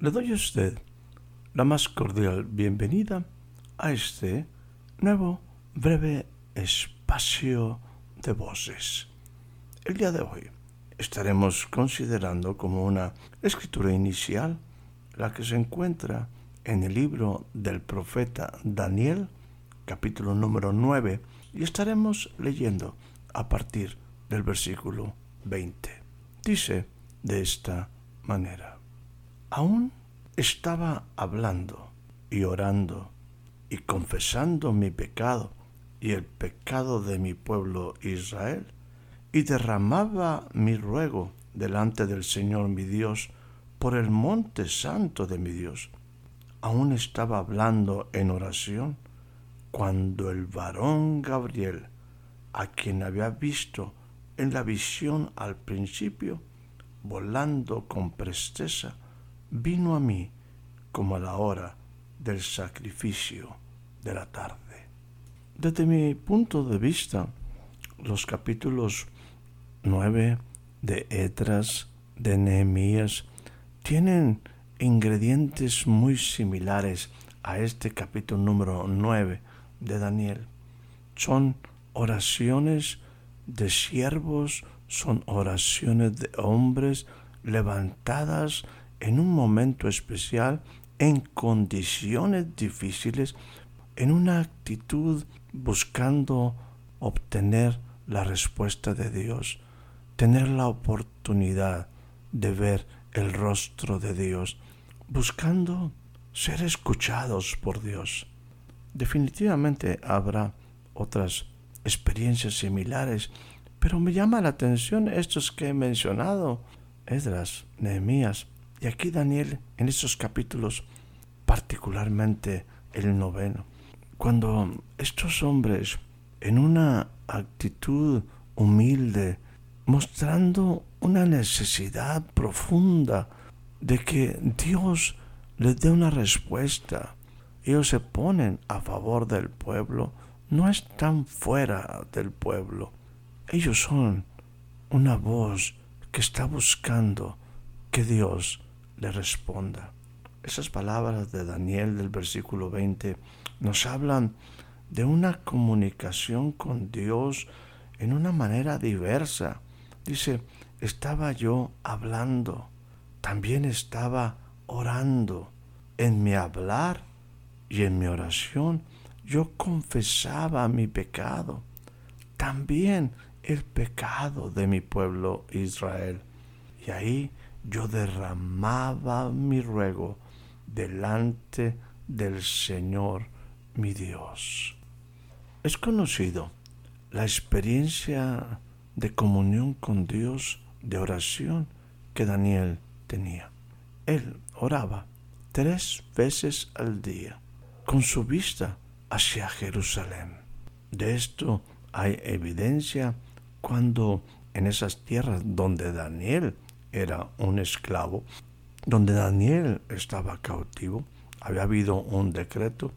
Le doy a usted la más cordial bienvenida a este nuevo breve espacio de voces. El día de hoy estaremos considerando como una escritura inicial la que se encuentra en el libro del profeta Daniel, capítulo número 9, y estaremos leyendo a partir del versículo 20. Dice de esta manera, aún estaba hablando y orando y confesando mi pecado y el pecado de mi pueblo Israel, y derramaba mi ruego delante del Señor mi Dios por el monte santo de mi Dios. Aún estaba hablando en oración cuando el varón Gabriel, a quien había visto en la visión al principio, volando con presteza, vino a mí como a la hora del sacrificio de la tarde. Desde mi punto de vista, los capítulos 9 de Etras, de Nehemías, tienen ingredientes muy similares a este capítulo número 9 de Daniel. Son oraciones de siervos, son oraciones de hombres levantadas en un momento especial, en condiciones difíciles, en una actitud buscando obtener la respuesta de Dios, tener la oportunidad de ver el rostro de Dios, buscando ser escuchados por Dios. Definitivamente habrá otras experiencias similares, pero me llama la atención estos que he mencionado, Esdras, Nehemías, y aquí Daniel, en estos capítulos, particularmente el noveno, cuando estos hombres, en una actitud humilde, mostrando una necesidad profunda de que Dios les dé una respuesta, ellos se ponen a favor del pueblo, no están fuera del pueblo. Ellos son una voz que está buscando que Dios le responda. Esas palabras de Daniel del versículo 20 nos hablan de una comunicación con Dios en una manera diversa. Dice, estaba yo hablando, también estaba orando. En mi hablar y en mi oración yo confesaba mi pecado, también el pecado de mi pueblo Israel. Y ahí yo derramaba mi ruego delante del Señor mi Dios. Es conocido la experiencia de comunión con Dios, de oración que Daniel tenía. Él oraba tres veces al día, con su vista hacia Jerusalén. De esto hay evidencia cuando en esas tierras donde Daniel era un esclavo, donde Daniel estaba cautivo, había habido un decreto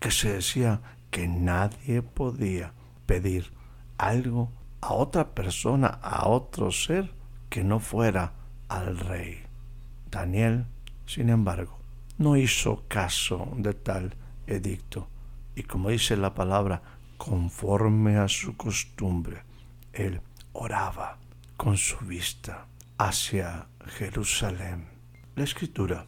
que se decía que nadie podía pedir algo a otra persona, a otro ser, que no fuera al rey. Daniel, sin embargo, no hizo caso de tal edicto y como dice la palabra, conforme a su costumbre, él oraba con su vista hacia Jerusalén. La escritura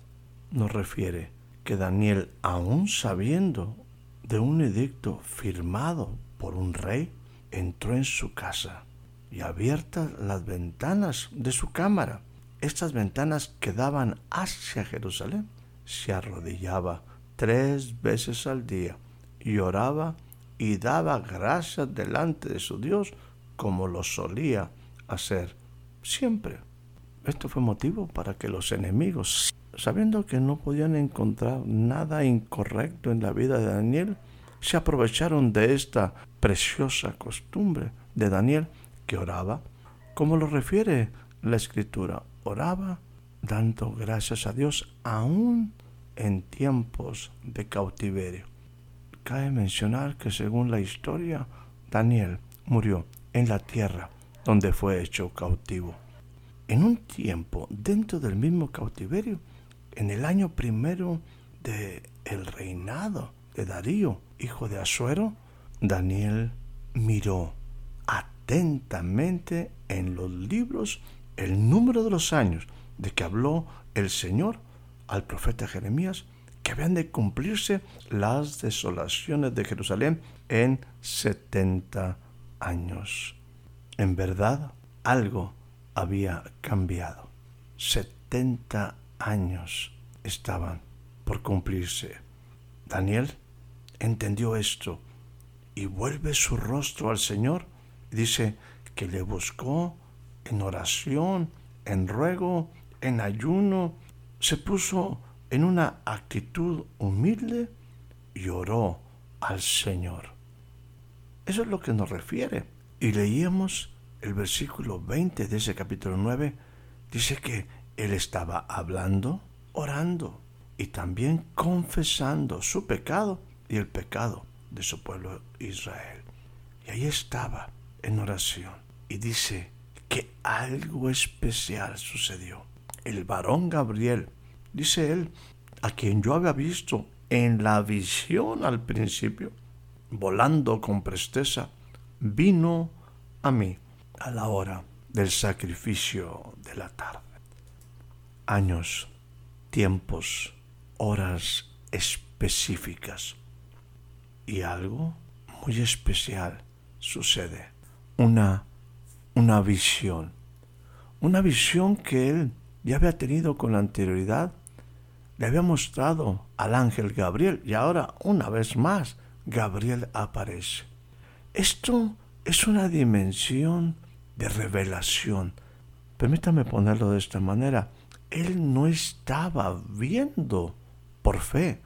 nos refiere que Daniel, aun sabiendo de un edicto firmado por un rey, entró en su casa y abiertas las ventanas de su cámara, estas ventanas que daban hacia Jerusalén, se arrodillaba tres veces al día y oraba y daba gracias delante de su Dios como lo solía hacer siempre. Esto fue motivo para que los enemigos, sabiendo que no podían encontrar nada incorrecto en la vida de Daniel, se aprovecharon de esta preciosa costumbre de Daniel que oraba, como lo refiere la escritura, oraba dando gracias a Dios aún en tiempos de cautiverio. Cabe mencionar que según la historia, Daniel murió en la tierra donde fue hecho cautivo. En un tiempo dentro del mismo cautiverio, en el año primero de el reinado de Darío, hijo de Asuero, Daniel miró atentamente en los libros el número de los años de que habló el Señor al profeta Jeremías que habían de cumplirse las desolaciones de Jerusalén en 70 años. En verdad, algo había cambiado. 70 años estaban por cumplirse. Daniel entendió esto y vuelve su rostro al Señor dice que le buscó en oración, en ruego, en ayuno, se puso en una actitud humilde y oró al Señor. Eso es lo que nos refiere. Y leíamos el versículo 20 de ese capítulo 9. Dice que él estaba hablando, orando y también confesando su pecado y el pecado de su pueblo Israel. Y ahí estaba en oración. Y dice que algo especial sucedió. El varón Gabriel dice él, a quien yo había visto en la visión al principio, volando con presteza, vino a mí a la hora del sacrificio de la tarde. Años, tiempos, horas específicas. Y algo muy especial sucede. Una, una visión. Una visión que él ya había tenido con anterioridad le había mostrado al ángel Gabriel y ahora una vez más Gabriel aparece. Esto es una dimensión de revelación. Permítame ponerlo de esta manera. Él no estaba viendo por fe.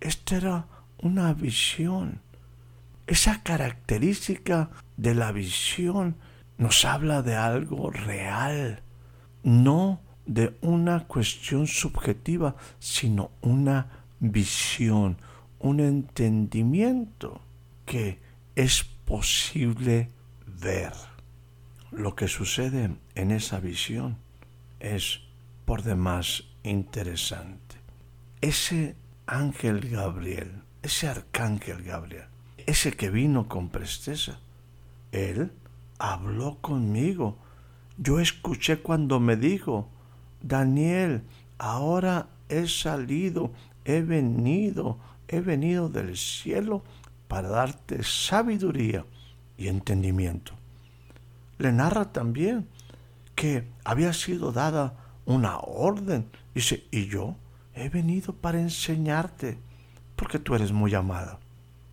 Esta era una visión. Esa característica de la visión nos habla de algo real, no de una cuestión subjetiva, sino una visión, un entendimiento que es posible ver. Lo que sucede en esa visión es por demás interesante. Ese ángel Gabriel, ese arcángel Gabriel, ese que vino con presteza, él habló conmigo. Yo escuché cuando me dijo, Daniel, ahora he salido, he venido, he venido del cielo para darte sabiduría y entendimiento. Le narra también que había sido dada una orden. Dice, y yo he venido para enseñarte, porque tú eres muy amada.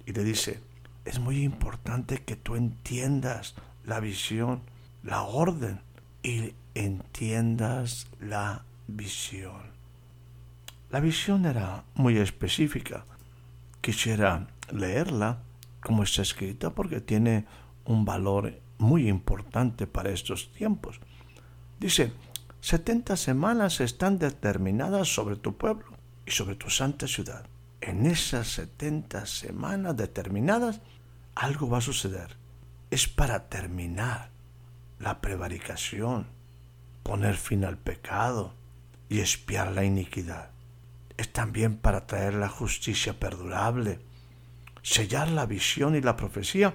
Y le dice, es muy importante que tú entiendas la visión, la orden y entiendas la visión. La visión era muy específica. Quisiera leerla como está escrita porque tiene un valor muy importante para estos tiempos. Dice, setenta semanas están determinadas sobre tu pueblo y sobre tu santa ciudad. En esas setenta semanas determinadas, algo va a suceder. Es para terminar la prevaricación, poner fin al pecado y espiar la iniquidad. Es también para traer la justicia perdurable, sellar la visión y la profecía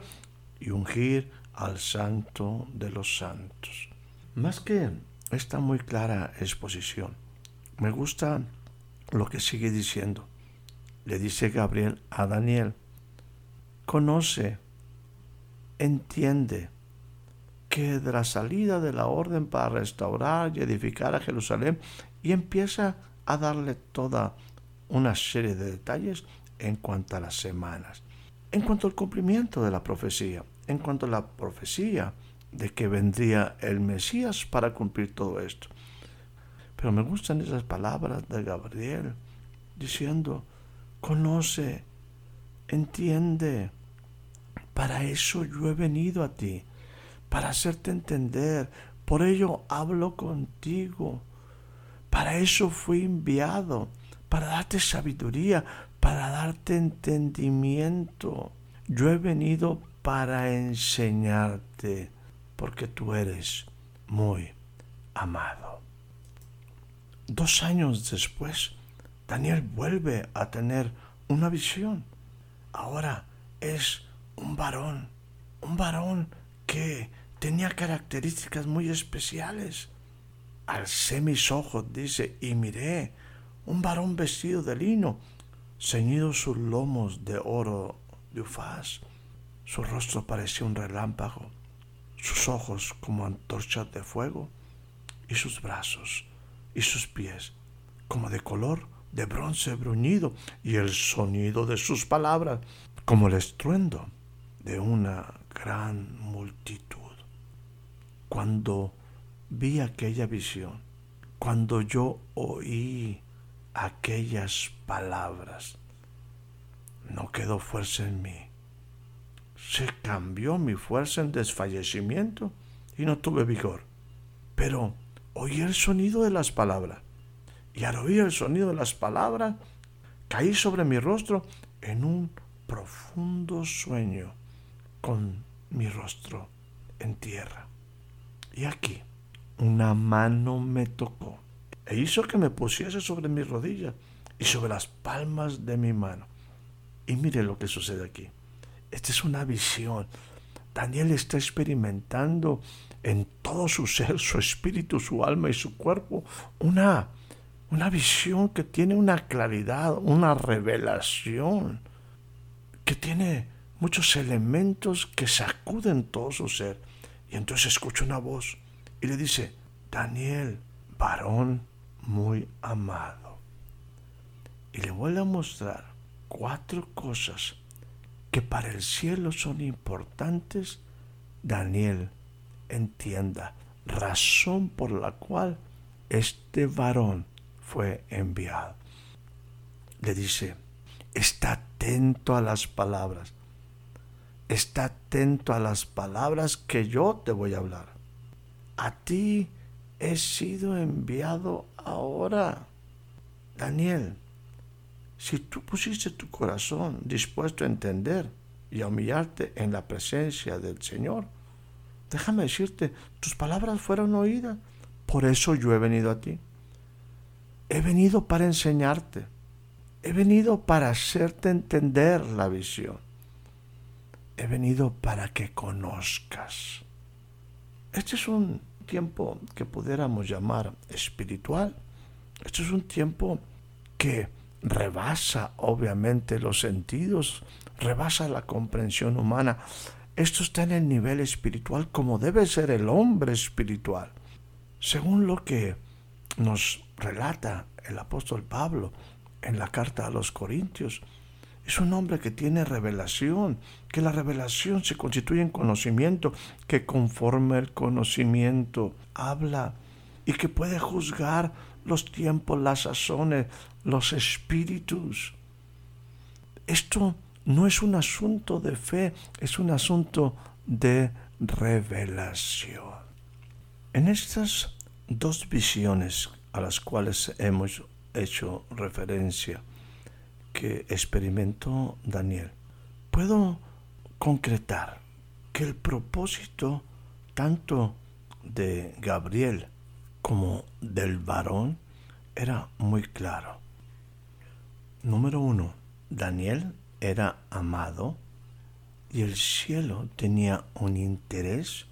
y ungir al santo de los santos. Más que esta muy clara exposición, me gusta lo que sigue diciendo. Le dice Gabriel a Daniel, conoce, entiende, que de la salida de la orden para restaurar y edificar a Jerusalén y empieza a darle toda una serie de detalles en cuanto a las semanas. en cuanto al cumplimiento de la profecía, en cuanto a la profecía de que vendría el Mesías para cumplir todo esto. Pero me gustan esas palabras de Gabriel diciendo, conoce, entiende, para eso yo he venido a ti, para hacerte entender, por ello hablo contigo, para eso fui enviado, para darte sabiduría, para darte entendimiento. Yo he venido para enseñarte, porque tú eres muy amado. Dos años después, Daniel vuelve a tener una visión. Ahora es un varón, un varón que tenía características muy especiales. Alcé mis ojos, dice, y miré un varón vestido de lino, ceñido sus lomos de oro de ufaz. Su rostro parecía un relámpago, sus ojos como antorchas de fuego, y sus brazos y sus pies como de color de bronce bruñido, y el sonido de sus palabras como el estruendo de una gran multitud. Cuando vi aquella visión, cuando yo oí aquellas palabras, no quedó fuerza en mí. Se cambió mi fuerza en desfallecimiento y no tuve vigor. Pero oí el sonido de las palabras. Y al oír el sonido de las palabras, caí sobre mi rostro en un profundo sueño con mi rostro en tierra. Y aquí una mano me tocó e hizo que me pusiese sobre mis rodillas y sobre las palmas de mi mano. Y mire lo que sucede aquí. Esta es una visión. Daniel está experimentando en todo su ser, su espíritu, su alma y su cuerpo una, una visión que tiene una claridad, una revelación, que tiene muchos elementos que sacuden todo su ser. Y entonces escucha una voz y le dice, Daniel, varón muy amado. Y le vuelve a mostrar cuatro cosas que para el cielo son importantes. Daniel entienda razón por la cual este varón fue enviado. Le dice, está atento a las palabras está atento a las palabras que yo te voy a hablar. A ti he sido enviado ahora. Daniel, si tú pusiste tu corazón dispuesto a entender y a humillarte en la presencia del Señor, déjame decirte, tus palabras fueron oídas. Por eso yo he venido a ti. He venido para enseñarte. He venido para hacerte entender la visión he venido para que conozcas. Este es un tiempo que pudiéramos llamar espiritual. Este es un tiempo que rebasa obviamente los sentidos, rebasa la comprensión humana. Esto está en el nivel espiritual como debe ser el hombre espiritual. Según lo que nos relata el apóstol Pablo en la carta a los Corintios, es un hombre que tiene revelación, que la revelación se constituye en conocimiento, que conforme el conocimiento habla y que puede juzgar los tiempos, las sazones, los espíritus. Esto no es un asunto de fe, es un asunto de revelación. En estas dos visiones a las cuales hemos hecho referencia, que experimentó Daniel, puedo concretar que el propósito tanto de Gabriel como del varón era muy claro. Número uno, Daniel era amado y el cielo tenía un interés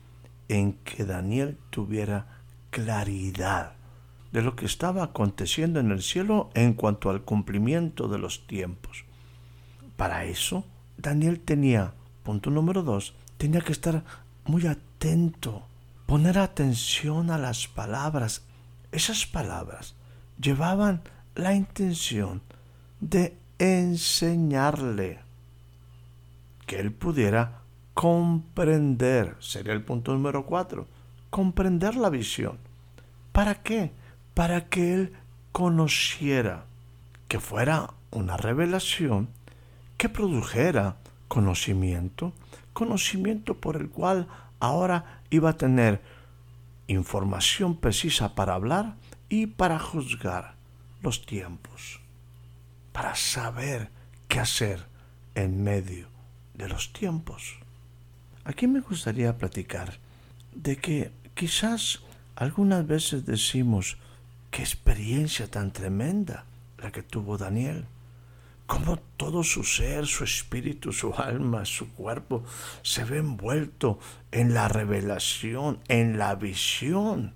en que Daniel tuviera claridad de lo que estaba aconteciendo en el cielo en cuanto al cumplimiento de los tiempos. Para eso, Daniel tenía, punto número dos, tenía que estar muy atento, poner atención a las palabras. Esas palabras llevaban la intención de enseñarle. que él pudiera comprender, sería el punto número cuatro, comprender la visión. ¿Para qué? Para que él conociera, que fuera una revelación que produjera conocimiento, conocimiento por el cual ahora iba a tener información precisa para hablar y para juzgar los tiempos, para saber qué hacer en medio de los tiempos. Aquí me gustaría platicar de que quizás algunas veces decimos, qué experiencia tan tremenda la que tuvo Daniel cómo todo su ser, su espíritu, su alma, su cuerpo se ve envuelto en la revelación, en la visión,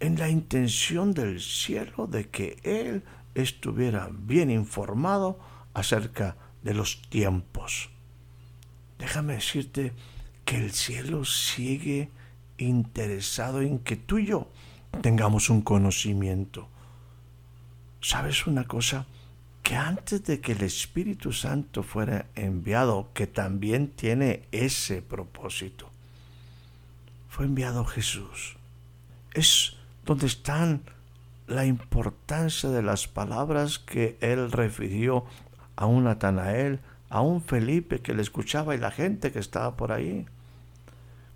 en la intención del cielo de que él estuviera bien informado acerca de los tiempos. Déjame decirte que el cielo sigue interesado en que tú y yo tengamos un conocimiento. ¿Sabes una cosa? Que antes de que el Espíritu Santo fuera enviado, que también tiene ese propósito, fue enviado Jesús. Es donde están la importancia de las palabras que él refirió a un Natanael, a un Felipe que le escuchaba y la gente que estaba por ahí.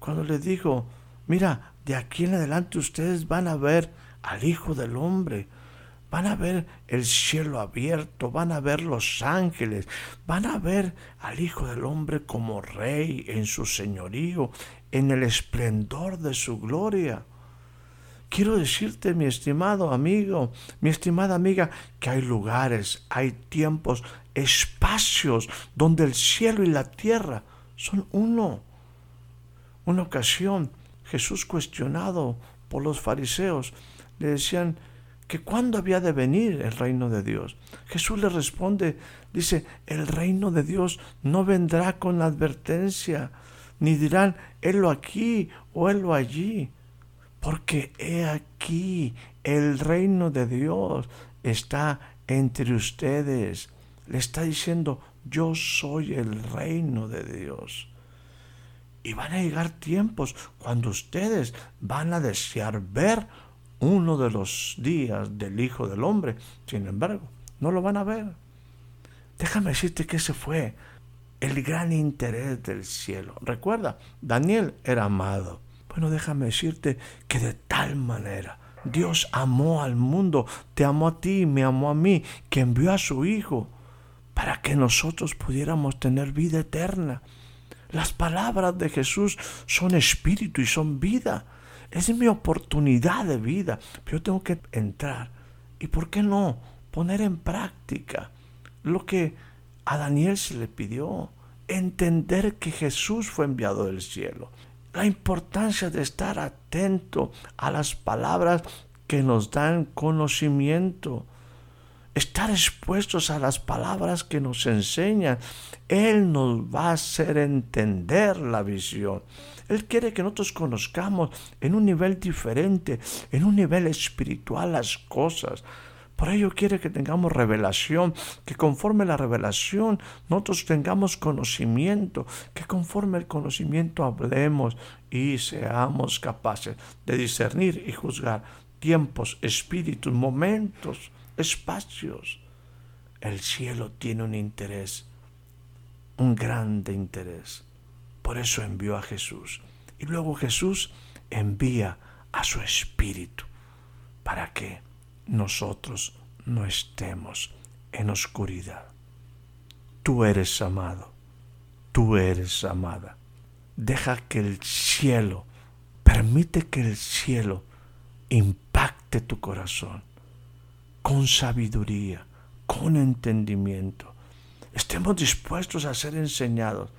Cuando le dijo, mira, de aquí en adelante ustedes van a ver al Hijo del Hombre Van a ver el cielo abierto, van a ver los ángeles, van a ver al Hijo del Hombre como Rey en su señorío, en el esplendor de su gloria. Quiero decirte, mi estimado amigo, mi estimada amiga, que hay lugares, hay tiempos, espacios donde el cielo y la tierra son uno. Una ocasión, Jesús cuestionado por los fariseos, le decían, que cuándo había de venir el reino de Dios. Jesús le responde, dice, el reino de Dios no vendrá con advertencia, ni dirán, helo aquí o helo allí, porque he aquí, el reino de Dios está entre ustedes. Le está diciendo, yo soy el reino de Dios. Y van a llegar tiempos cuando ustedes van a desear ver uno de los días del Hijo del Hombre. Sin embargo, no lo van a ver. Déjame decirte que ese fue el gran interés del cielo. Recuerda, Daniel era amado. Bueno, déjame decirte que de tal manera Dios amó al mundo, te amó a ti, me amó a mí, que envió a su Hijo para que nosotros pudiéramos tener vida eterna. Las palabras de Jesús son espíritu y son vida. Es mi oportunidad de vida. Yo tengo que entrar. ¿Y por qué no? Poner en práctica lo que a Daniel se le pidió. Entender que Jesús fue enviado del cielo. La importancia de estar atento a las palabras que nos dan conocimiento estar expuestos a las palabras que nos enseñan. Él nos va a hacer entender la visión. Él quiere que nosotros conozcamos en un nivel diferente, en un nivel espiritual las cosas. Por ello quiere que tengamos revelación, que conforme la revelación nosotros tengamos conocimiento, que conforme el conocimiento hablemos y seamos capaces de discernir y juzgar tiempos, espíritus, momentos espacios. El cielo tiene un interés, un grande interés. Por eso envió a Jesús. Y luego Jesús envía a su Espíritu para que nosotros no estemos en oscuridad. Tú eres amado, tú eres amada. Deja que el cielo, permite que el cielo impacte tu corazón con sabiduría, con entendimiento. Estemos dispuestos a ser enseñados.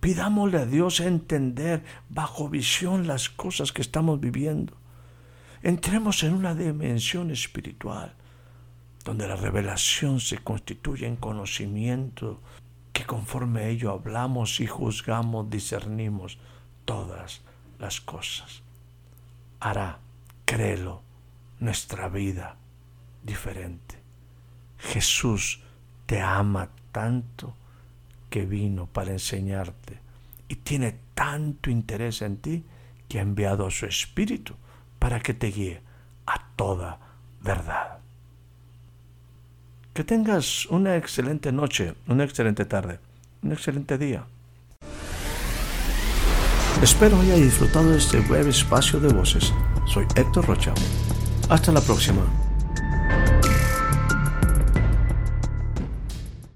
Pidámosle a Dios entender bajo visión las cosas que estamos viviendo. Entremos en una dimensión espiritual donde la revelación se constituye en conocimiento que conforme a ello hablamos y juzgamos, discernimos todas las cosas. Hará, créelo, nuestra vida diferente. Jesús te ama tanto que vino para enseñarte y tiene tanto interés en ti que ha enviado a su Espíritu para que te guíe a toda verdad. Que tengas una excelente noche, una excelente tarde, un excelente día. Espero haya disfrutado de este breve espacio de voces. Soy Héctor Rocha. Hasta la próxima.